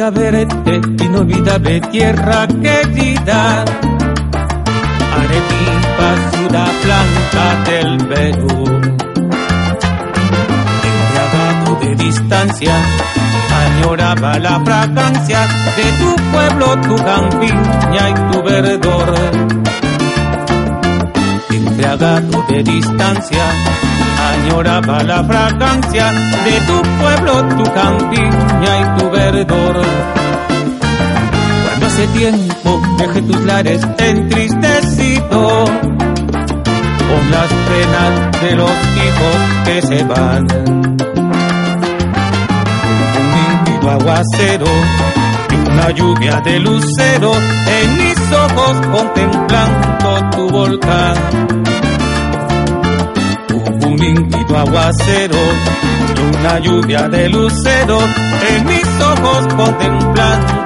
a verte, inolvidable tierra querida. Arequipa, ciudad blanca del Perú. Embriagado de distancia, añoraba la fragancia de tu pueblo, tu campiña y tu verdor. Embriagado de distancia, añoraba la fragancia de tu pueblo, tu campiña y tu verdor. Tiempo tus lares entristecido con las penas de los hijos que se van. Un nítido aguacero y una lluvia de lucero en mis ojos contemplando tu volcán un límpido aguacero y una lluvia de lucero en mis ojos contemplando.